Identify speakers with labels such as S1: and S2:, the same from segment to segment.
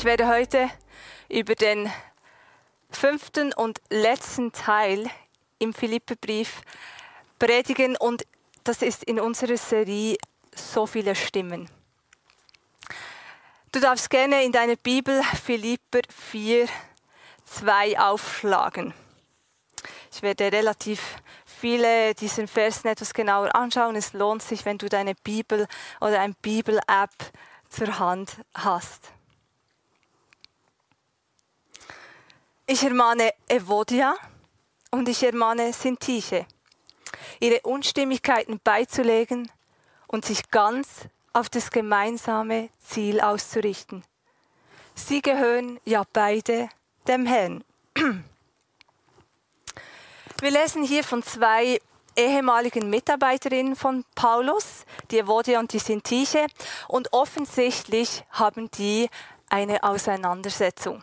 S1: Ich werde heute über den fünften und letzten Teil im Philippebrief predigen und das ist in unserer Serie so viele Stimmen. Du darfst gerne in deiner Bibel Philipper 4, 2 aufschlagen. Ich werde relativ viele diesen Versen etwas genauer anschauen. Es lohnt sich, wenn du deine Bibel oder eine Bibel-App zur Hand hast. Ich ermahne Evodia und ich ermahne Sintiche, ihre Unstimmigkeiten beizulegen und sich ganz auf das gemeinsame Ziel auszurichten. Sie gehören ja beide dem Herrn. Wir lesen hier von zwei ehemaligen Mitarbeiterinnen von Paulus, die Evodia und die Sintiche, und offensichtlich haben die eine Auseinandersetzung.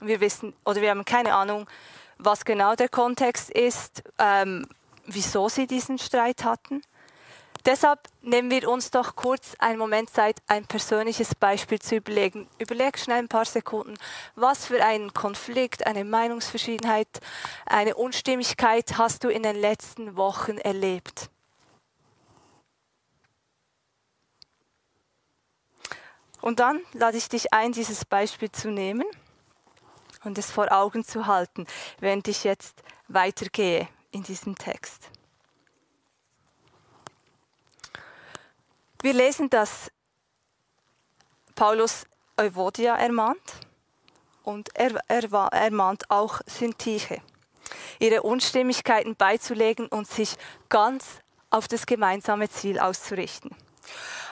S1: Wir wissen oder wir haben keine Ahnung, was genau der Kontext ist, ähm, wieso sie diesen Streit hatten. Deshalb nehmen wir uns doch kurz einen Moment Zeit, ein persönliches Beispiel zu überlegen. Überleg schnell ein paar Sekunden, was für einen Konflikt, eine Meinungsverschiedenheit, eine Unstimmigkeit hast du in den letzten Wochen erlebt. Und dann lade ich dich ein, dieses Beispiel zu nehmen und es vor Augen zu halten, während ich jetzt weitergehe in diesem Text. Wir lesen, dass Paulus Euvodia ermahnt und er, er ermahnt auch Syntyche, ihre Unstimmigkeiten beizulegen und sich ganz auf das gemeinsame Ziel auszurichten.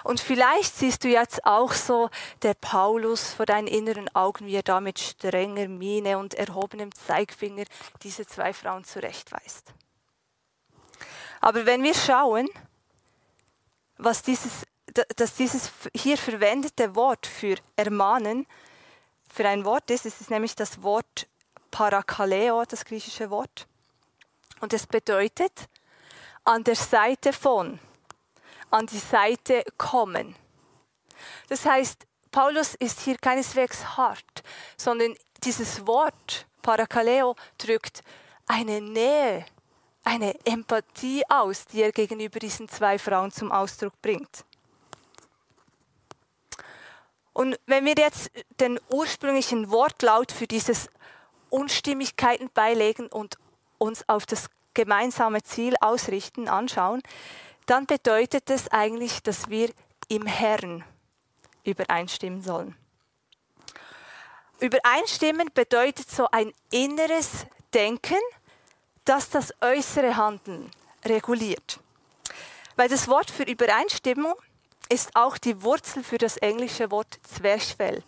S1: Und vielleicht siehst du jetzt auch so der Paulus vor deinen inneren Augen, wie er da mit strenger Miene und erhobenem Zeigfinger diese zwei Frauen zurechtweist. Aber wenn wir schauen, was dieses, dass dieses hier verwendete Wort für ermahnen, für ein Wort ist, es ist nämlich das Wort Parakaleo, das griechische Wort. Und es bedeutet an der Seite von an die Seite kommen. Das heißt, Paulus ist hier keineswegs hart, sondern dieses Wort Parakaleo drückt eine Nähe, eine Empathie aus, die er gegenüber diesen zwei Frauen zum Ausdruck bringt. Und wenn wir jetzt den ursprünglichen Wortlaut für dieses Unstimmigkeiten beilegen und uns auf das gemeinsame Ziel ausrichten, anschauen, dann bedeutet es eigentlich, dass wir im Herrn übereinstimmen sollen. Übereinstimmen bedeutet so ein inneres Denken, das das äußere Handeln reguliert. Weil das Wort für Übereinstimmung ist auch die Wurzel für das englische Wort Zwerchfell.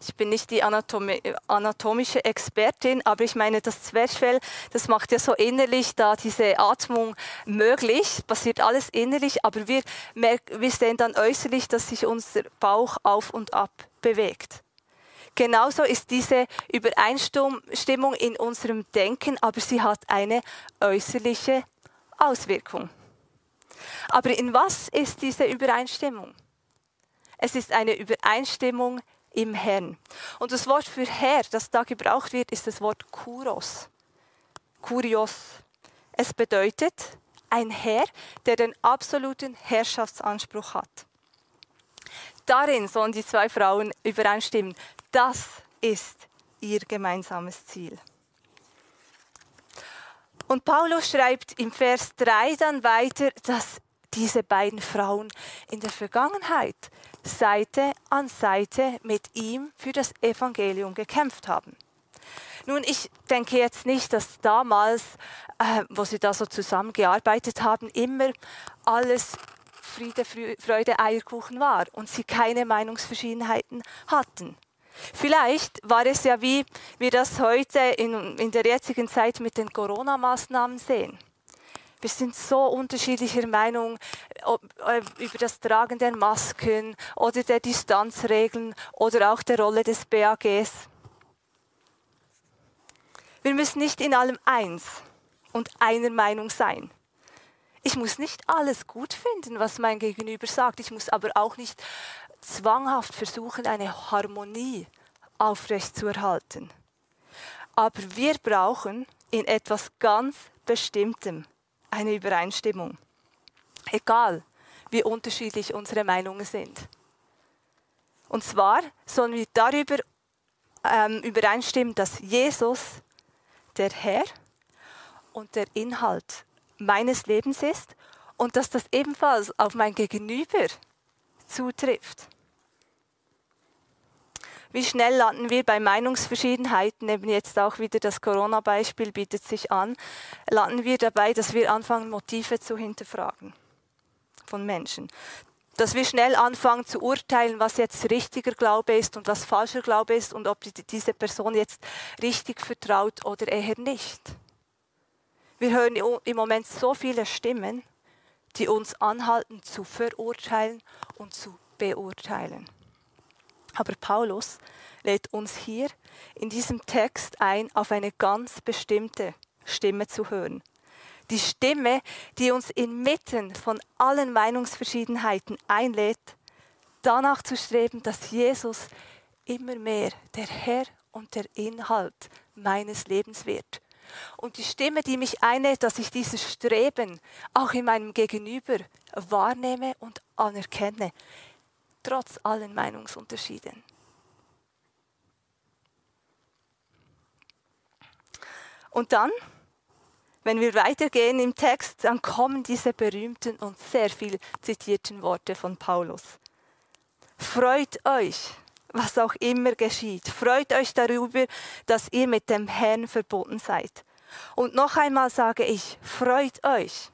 S1: Ich bin nicht die Anatomi anatomische Expertin, aber ich meine, das Zwerchfell, das macht ja so innerlich da diese Atmung möglich, passiert alles innerlich, aber wir, wir sehen dann äußerlich, dass sich unser Bauch auf und ab bewegt. Genauso ist diese Übereinstimmung in unserem Denken, aber sie hat eine äußerliche Auswirkung. Aber in was ist diese Übereinstimmung? Es ist eine Übereinstimmung im Herrn. Und das Wort für Herr, das da gebraucht wird, ist das Wort Kuros. Kurios. Es bedeutet ein Herr, der den absoluten Herrschaftsanspruch hat. Darin sollen die zwei Frauen übereinstimmen. Das ist ihr gemeinsames Ziel. Und Paulus schreibt im Vers 3 dann weiter, dass diese beiden Frauen in der Vergangenheit Seite an Seite mit ihm für das Evangelium gekämpft haben. Nun, ich denke jetzt nicht, dass damals, äh, wo sie da so zusammengearbeitet haben, immer alles Friede, Freude, Eierkuchen war und sie keine Meinungsverschiedenheiten hatten. Vielleicht war es ja wie wir das heute in, in der jetzigen Zeit mit den Corona-Maßnahmen sehen. Wir sind so unterschiedlicher Meinung über das Tragen der Masken oder der Distanzregeln oder auch der Rolle des BAGs. Wir müssen nicht in allem eins und einer Meinung sein. Ich muss nicht alles gut finden, was mein Gegenüber sagt. Ich muss aber auch nicht zwanghaft versuchen, eine Harmonie aufrechtzuerhalten. Aber wir brauchen in etwas ganz Bestimmtem eine Übereinstimmung. Egal, wie unterschiedlich unsere Meinungen sind. Und zwar sollen wir darüber ähm, übereinstimmen, dass Jesus der Herr und der Inhalt meines Lebens ist und dass das ebenfalls auf mein Gegenüber zutrifft. Wie schnell landen wir bei Meinungsverschiedenheiten, eben jetzt auch wieder das Corona-Beispiel bietet sich an, landen wir dabei, dass wir anfangen, Motive zu hinterfragen von Menschen. Dass wir schnell anfangen zu urteilen, was jetzt richtiger Glaube ist und was falscher Glaube ist und ob diese Person jetzt richtig vertraut oder eher nicht. Wir hören im Moment so viele Stimmen, die uns anhalten zu verurteilen und zu beurteilen. Aber Paulus lädt uns hier in diesem Text ein, auf eine ganz bestimmte Stimme zu hören. Die Stimme, die uns inmitten von allen Meinungsverschiedenheiten einlädt, danach zu streben, dass Jesus immer mehr der Herr und der Inhalt meines Lebens wird und die Stimme, die mich einlädt, dass ich dieses Streben auch in meinem Gegenüber wahrnehme und anerkenne, trotz allen Meinungsunterschieden. Und dann, wenn wir weitergehen im Text, dann kommen diese berühmten und sehr viel zitierten Worte von Paulus. Freut euch was auch immer geschieht. Freut euch darüber, dass ihr mit dem Herrn verbunden seid. Und noch einmal sage ich, freut euch.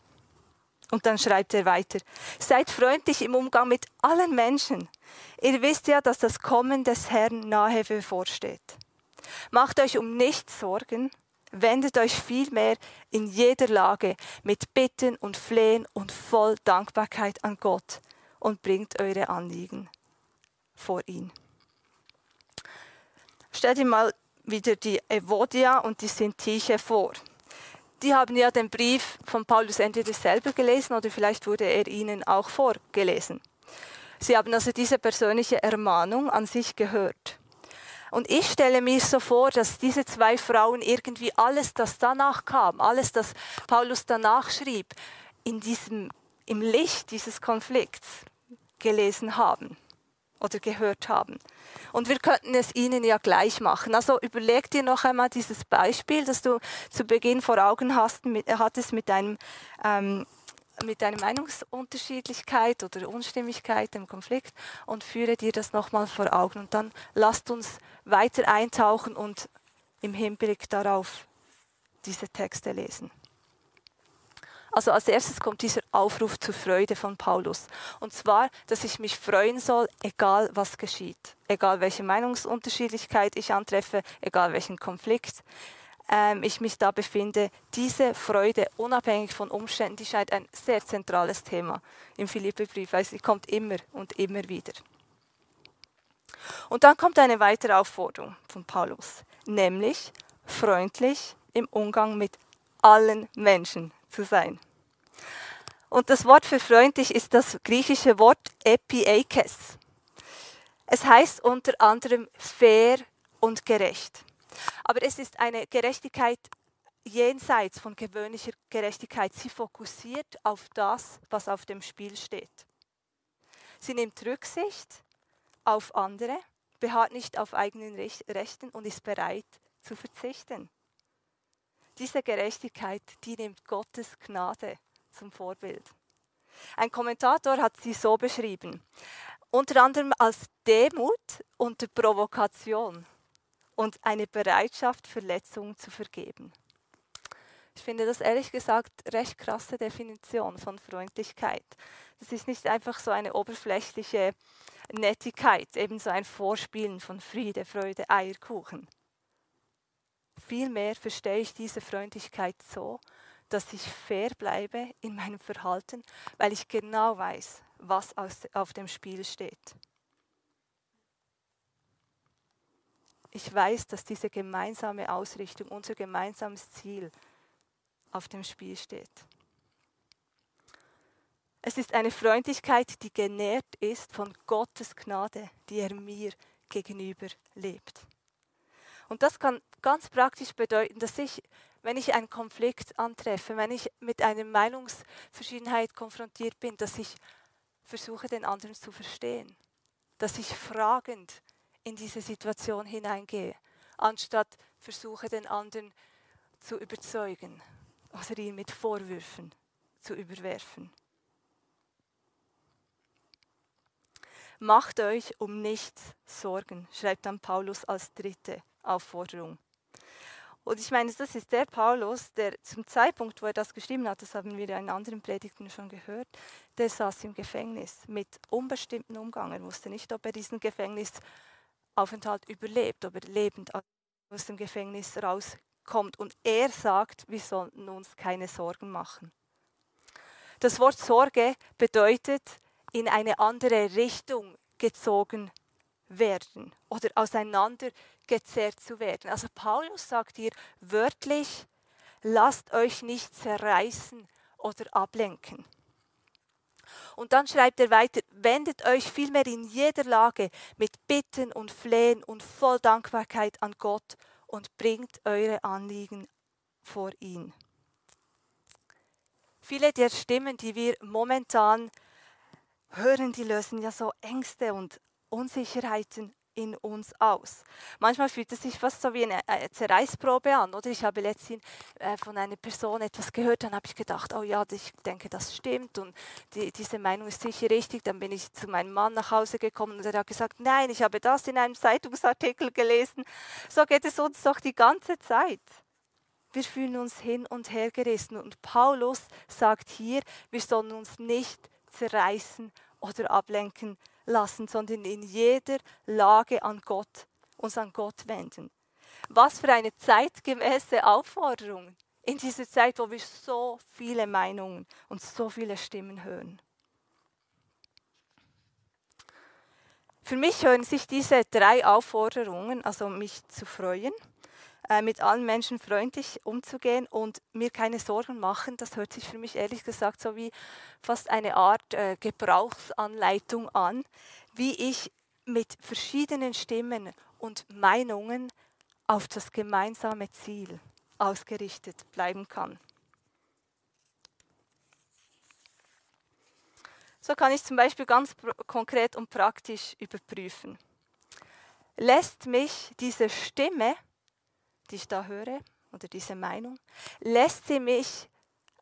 S1: Und dann schreibt er weiter, seid freundlich im Umgang mit allen Menschen. Ihr wisst ja, dass das Kommen des Herrn nahe bevorsteht. Macht euch um nichts Sorgen, wendet euch vielmehr in jeder Lage mit Bitten und Flehen und voll Dankbarkeit an Gott und bringt eure Anliegen vor ihn. Stell dir mal wieder die Evodia und die Sintiche vor. Die haben ja den Brief von Paulus entweder selber gelesen oder vielleicht wurde er ihnen auch vorgelesen. Sie haben also diese persönliche Ermahnung an sich gehört. Und ich stelle mir so vor, dass diese zwei Frauen irgendwie alles, das danach kam, alles, das Paulus danach schrieb, in diesem, im Licht dieses Konflikts gelesen haben oder gehört haben. Und wir könnten es ihnen ja gleich machen. Also überleg dir noch einmal dieses Beispiel, das du zu Beginn vor Augen hast, mit, hattest mit einem ähm, mit deiner Meinungsunterschiedlichkeit oder Unstimmigkeit im Konflikt und führe dir das nochmal vor Augen. Und dann lasst uns weiter eintauchen und im Hinblick darauf diese Texte lesen. Also als erstes kommt dieser Aufruf zur Freude von Paulus. Und zwar, dass ich mich freuen soll, egal was geschieht. Egal welche Meinungsunterschiedlichkeit ich antreffe, egal welchen Konflikt ähm, ich mich da befinde. Diese Freude, unabhängig von Umständen, die scheint ein sehr zentrales Thema im Philippebrief, weil sie kommt immer und immer wieder. Und dann kommt eine weitere Aufforderung von Paulus, nämlich freundlich im Umgang mit allen Menschen zu sein. Und das Wort für freundlich ist das griechische Wort epiekes. Es heißt unter anderem fair und gerecht. Aber es ist eine Gerechtigkeit jenseits von gewöhnlicher Gerechtigkeit. Sie fokussiert auf das, was auf dem Spiel steht. Sie nimmt Rücksicht auf andere, beharrt nicht auf eigenen Rechten und ist bereit zu verzichten. Diese Gerechtigkeit, die nimmt Gottes Gnade zum Vorbild. Ein Kommentator hat sie so beschrieben, unter anderem als Demut unter Provokation und eine Bereitschaft, Verletzungen zu vergeben. Ich finde das ehrlich gesagt recht krasse Definition von Freundlichkeit. Das ist nicht einfach so eine oberflächliche Nettigkeit, eben so ein Vorspielen von Friede, Freude, Eierkuchen. Vielmehr verstehe ich diese Freundlichkeit so, dass ich fair bleibe in meinem Verhalten, weil ich genau weiß, was auf dem Spiel steht. Ich weiß, dass diese gemeinsame Ausrichtung, unser gemeinsames Ziel auf dem Spiel steht. Es ist eine Freundlichkeit, die genährt ist von Gottes Gnade, die er mir gegenüber lebt. Und das kann ganz praktisch bedeuten, dass ich, wenn ich einen Konflikt antreffe, wenn ich mit einer Meinungsverschiedenheit konfrontiert bin, dass ich versuche, den anderen zu verstehen, dass ich fragend in diese Situation hineingehe, anstatt versuche, den anderen zu überzeugen oder ihn mit Vorwürfen zu überwerfen. Macht euch um nichts Sorgen, schreibt dann Paulus als dritte Aufforderung. Und ich meine, das ist der Paulus, der zum Zeitpunkt, wo er das geschrieben hat, das haben wir in anderen Predigten schon gehört, der saß im Gefängnis mit unbestimmten Umgang. Er wusste nicht, ob er diesen Gefängnisaufenthalt überlebt, ob er lebend aus dem Gefängnis rauskommt. Und er sagt, wir sollten uns keine Sorgen machen. Das Wort Sorge bedeutet, in eine andere Richtung gezogen werden oder auseinandergezerrt zu werden. Also Paulus sagt hier wörtlich, lasst euch nicht zerreißen oder ablenken. Und dann schreibt er weiter, wendet euch vielmehr in jeder Lage mit Bitten und Flehen und voll Dankbarkeit an Gott und bringt eure Anliegen vor ihn. Viele der Stimmen, die wir momentan hören, die lösen ja so Ängste und Unsicherheiten in uns aus. Manchmal fühlt es sich fast so wie eine Zerreißprobe an. Oder ich habe letztens äh, von einer Person etwas gehört, dann habe ich gedacht, oh ja, ich denke, das stimmt und die, diese Meinung ist sicher richtig. Dann bin ich zu meinem Mann nach Hause gekommen und er hat gesagt, nein, ich habe das in einem Zeitungsartikel gelesen. So geht es uns doch die ganze Zeit. Wir fühlen uns hin und her gerissen. Und Paulus sagt hier, wir sollen uns nicht zerreißen oder ablenken lassen, sondern in jeder Lage an Gott, uns an Gott wenden. Was für eine zeitgemäße Aufforderung in dieser Zeit, wo wir so viele Meinungen und so viele Stimmen hören. Für mich hören sich diese drei Aufforderungen, also mich zu freuen, äh, mit allen Menschen freundlich umzugehen und mir keine Sorgen machen. Das hört sich für mich ehrlich gesagt so wie fast eine Art äh, Gebrauchsanleitung an, wie ich mit verschiedenen Stimmen und Meinungen auf das gemeinsame Ziel ausgerichtet bleiben kann. So kann ich zum Beispiel ganz konkret und praktisch überprüfen. Lässt mich diese Stimme, die ich da höre, oder diese Meinung, lässt sie mich,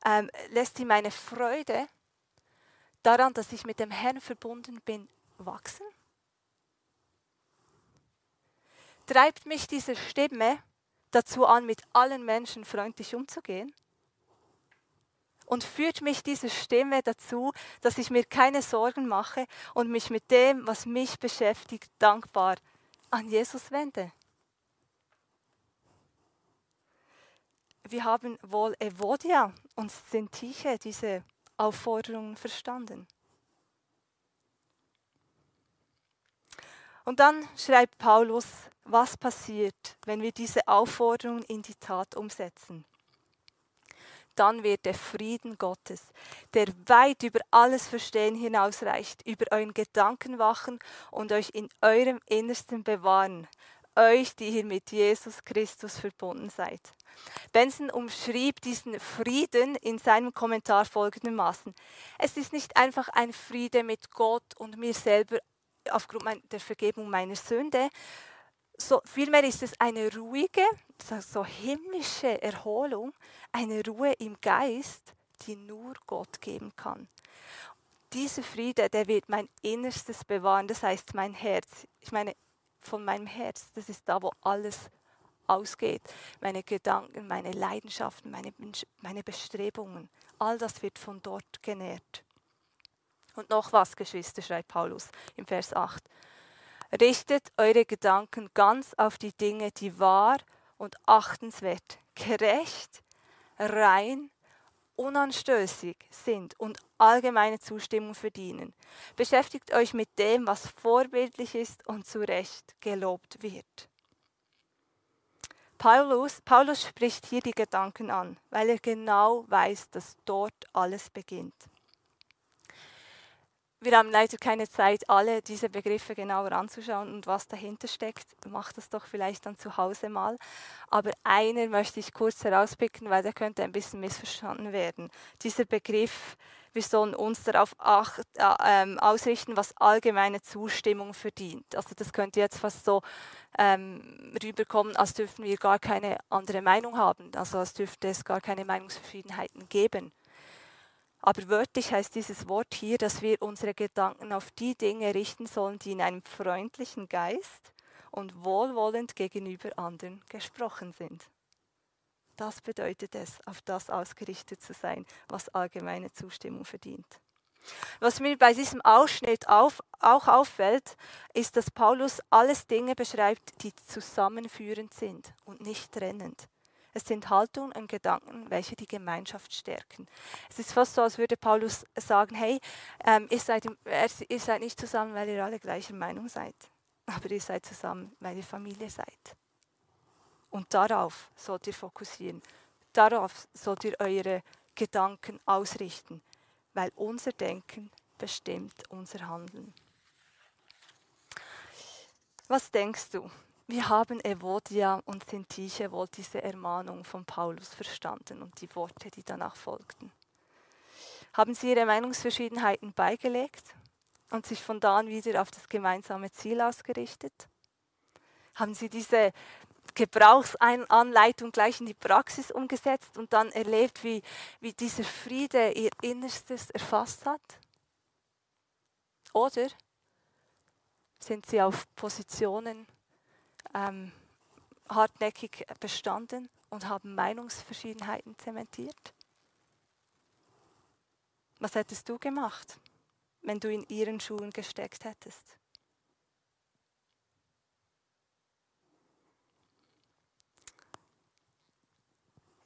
S1: ähm, lässt sie meine Freude daran, dass ich mit dem Herrn verbunden bin, wachsen? Treibt mich diese Stimme dazu an, mit allen Menschen freundlich umzugehen? Und führt mich diese Stimme dazu, dass ich mir keine Sorgen mache und mich mit dem, was mich beschäftigt, dankbar an Jesus wende? Wir haben wohl Evodia und Sintiche diese Aufforderungen verstanden. Und dann schreibt Paulus, was passiert, wenn wir diese Aufforderungen in die Tat umsetzen. Dann wird der Frieden Gottes, der weit über alles Verstehen hinausreicht, über euren Gedanken wachen und euch in eurem Innersten bewahren, euch, die ihr mit Jesus Christus verbunden seid. Benson umschrieb diesen Frieden in seinem Kommentar folgendermaßen. Es ist nicht einfach ein Friede mit Gott und mir selber aufgrund der Vergebung meiner Sünde, so, vielmehr ist es eine ruhige, so himmlische Erholung, eine Ruhe im Geist, die nur Gott geben kann. Dieser Friede, der wird mein Innerstes bewahren, das heißt mein Herz. Ich meine, von meinem Herz, das ist da, wo alles ausgeht. Meine Gedanken, meine Leidenschaften, meine, meine Bestrebungen. All das wird von dort genährt. Und noch was, Geschwister, schreibt Paulus im Vers 8. Richtet eure Gedanken ganz auf die Dinge, die wahr und achtenswert, gerecht, rein, unanstößig sind und allgemeine Zustimmung verdienen. Beschäftigt euch mit dem, was vorbildlich ist und zu Recht gelobt wird. Paulus, Paulus spricht hier die Gedanken an, weil er genau weiß, dass dort alles beginnt. Wir haben leider keine Zeit, alle diese Begriffe genauer anzuschauen und was dahinter steckt. Macht das doch vielleicht dann zu Hause mal. Aber einer möchte ich kurz herauspicken, weil der könnte ein bisschen missverstanden werden. Dieser Begriff, wir sollen uns darauf acht, äh, ähm, ausrichten, was allgemeine Zustimmung verdient. Also das könnte jetzt fast so ähm, rüberkommen, als dürften wir gar keine andere Meinung haben. Also als dürfte es gar keine Meinungsverschiedenheiten geben. Aber wörtlich heißt dieses Wort hier, dass wir unsere Gedanken auf die Dinge richten sollen, die in einem freundlichen Geist und wohlwollend gegenüber anderen gesprochen sind. Das bedeutet es, auf das ausgerichtet zu sein, was allgemeine Zustimmung verdient. Was mir bei diesem Ausschnitt auf, auch auffällt, ist, dass Paulus alles Dinge beschreibt, die zusammenführend sind und nicht trennend. Es sind Haltungen und Gedanken, welche die Gemeinschaft stärken. Es ist fast so, als würde Paulus sagen, hey, ähm, ihr, seid, ihr seid nicht zusammen, weil ihr alle gleicher Meinung seid, aber ihr seid zusammen, weil ihr Familie seid. Und darauf sollt ihr fokussieren. Darauf sollt ihr eure Gedanken ausrichten, weil unser Denken bestimmt unser Handeln. Was denkst du? Wir haben Evodia und Sintiche wohl diese Ermahnung von Paulus verstanden und die Worte, die danach folgten. Haben sie ihre Meinungsverschiedenheiten beigelegt und sich von da an wieder auf das gemeinsame Ziel ausgerichtet? Haben sie diese Gebrauchsanleitung gleich in die Praxis umgesetzt und dann erlebt, wie, wie dieser Friede ihr Innerstes erfasst hat? Oder sind sie auf Positionen ähm, hartnäckig bestanden und haben Meinungsverschiedenheiten zementiert? Was hättest du gemacht, wenn du in ihren Schuhen gesteckt hättest?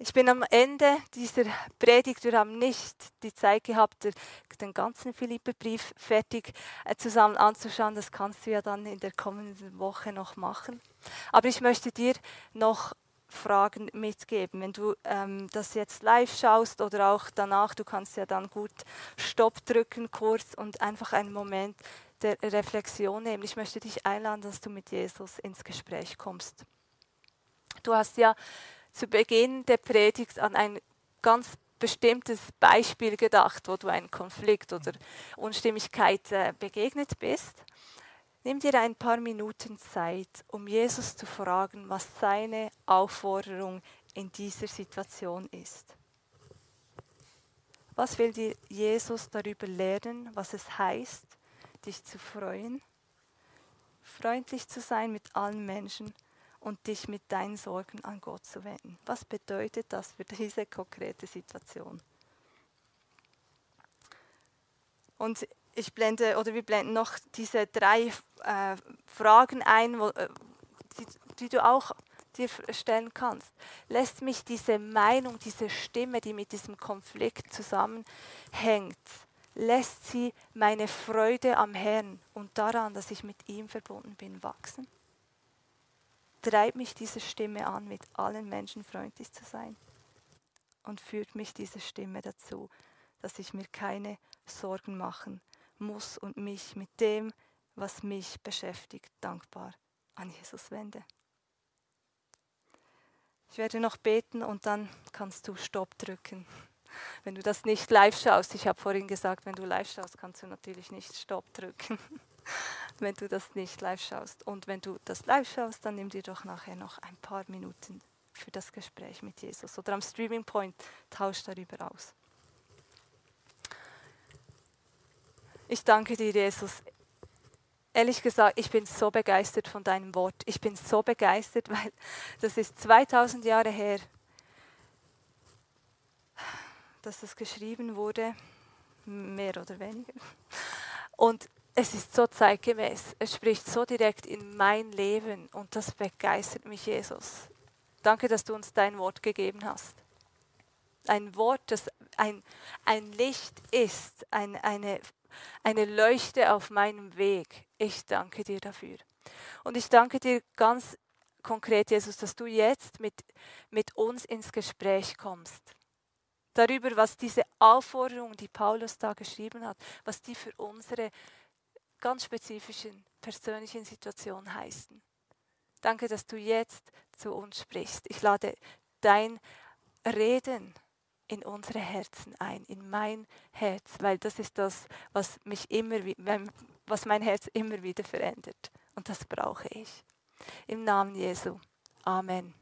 S1: Ich bin am Ende dieser Predigt, wir haben nicht die Zeit gehabt, den ganzen Philipperbrief fertig äh, zusammen anzuschauen. Das kannst du ja dann in der kommenden Woche noch machen. Aber ich möchte dir noch Fragen mitgeben. Wenn du ähm, das jetzt live schaust oder auch danach, du kannst ja dann gut Stopp drücken kurz und einfach einen Moment der Reflexion nehmen. Ich möchte dich einladen, dass du mit Jesus ins Gespräch kommst. Du hast ja zu Beginn der Predigt an ein ganz bestimmtes Beispiel gedacht, wo du einen Konflikt oder Unstimmigkeit äh, begegnet bist. Nimm dir ein paar Minuten Zeit, um Jesus zu fragen, was seine Aufforderung in dieser Situation ist. Was will dir Jesus darüber lernen, was es heißt, dich zu freuen, freundlich zu sein mit allen Menschen und dich mit deinen Sorgen an Gott zu wenden. Was bedeutet das für diese konkrete Situation? Und ich blende oder wir blenden noch diese drei äh, Fragen ein, wo, äh, die, die du auch dir stellen kannst. Lässt mich diese Meinung, diese Stimme, die mit diesem Konflikt zusammenhängt, lässt sie meine Freude am Herrn und daran, dass ich mit ihm verbunden bin, wachsen? Treibt mich diese Stimme an, mit allen Menschen freundlich zu sein? Und führt mich diese Stimme dazu, dass ich mir keine Sorgen machen muss und mich mit dem, was mich beschäftigt, dankbar an Jesus wende? Ich werde noch beten und dann kannst du Stopp drücken. Wenn du das nicht live schaust, ich habe vorhin gesagt, wenn du live schaust, kannst du natürlich nicht Stopp drücken. Wenn du das nicht live schaust. Und wenn du das live schaust, dann nimm dir doch nachher noch ein paar Minuten für das Gespräch mit Jesus. Oder am Streaming Point tausch darüber aus. Ich danke dir, Jesus. ehrlich gesagt, ich bin so begeistert von deinem Wort. Ich bin so begeistert, weil das ist 2000 Jahre her, dass das geschrieben wurde, mehr oder weniger. Und es ist so zeitgemäß. Es spricht so direkt in mein Leben und das begeistert mich, Jesus. Danke, dass du uns dein Wort gegeben hast. Ein Wort, das ein, ein Licht ist, ein, eine, eine Leuchte auf meinem Weg. Ich danke dir dafür. Und ich danke dir ganz konkret, Jesus, dass du jetzt mit, mit uns ins Gespräch kommst. Darüber, was diese Aufforderung, die Paulus da geschrieben hat, was die für unsere ganz spezifischen persönlichen Situationen heißen. Danke, dass du jetzt zu uns sprichst. Ich lade dein Reden in unsere Herzen ein, in mein Herz, weil das ist das, was mich immer, was mein Herz immer wieder verändert. Und das brauche ich. Im Namen Jesu. Amen.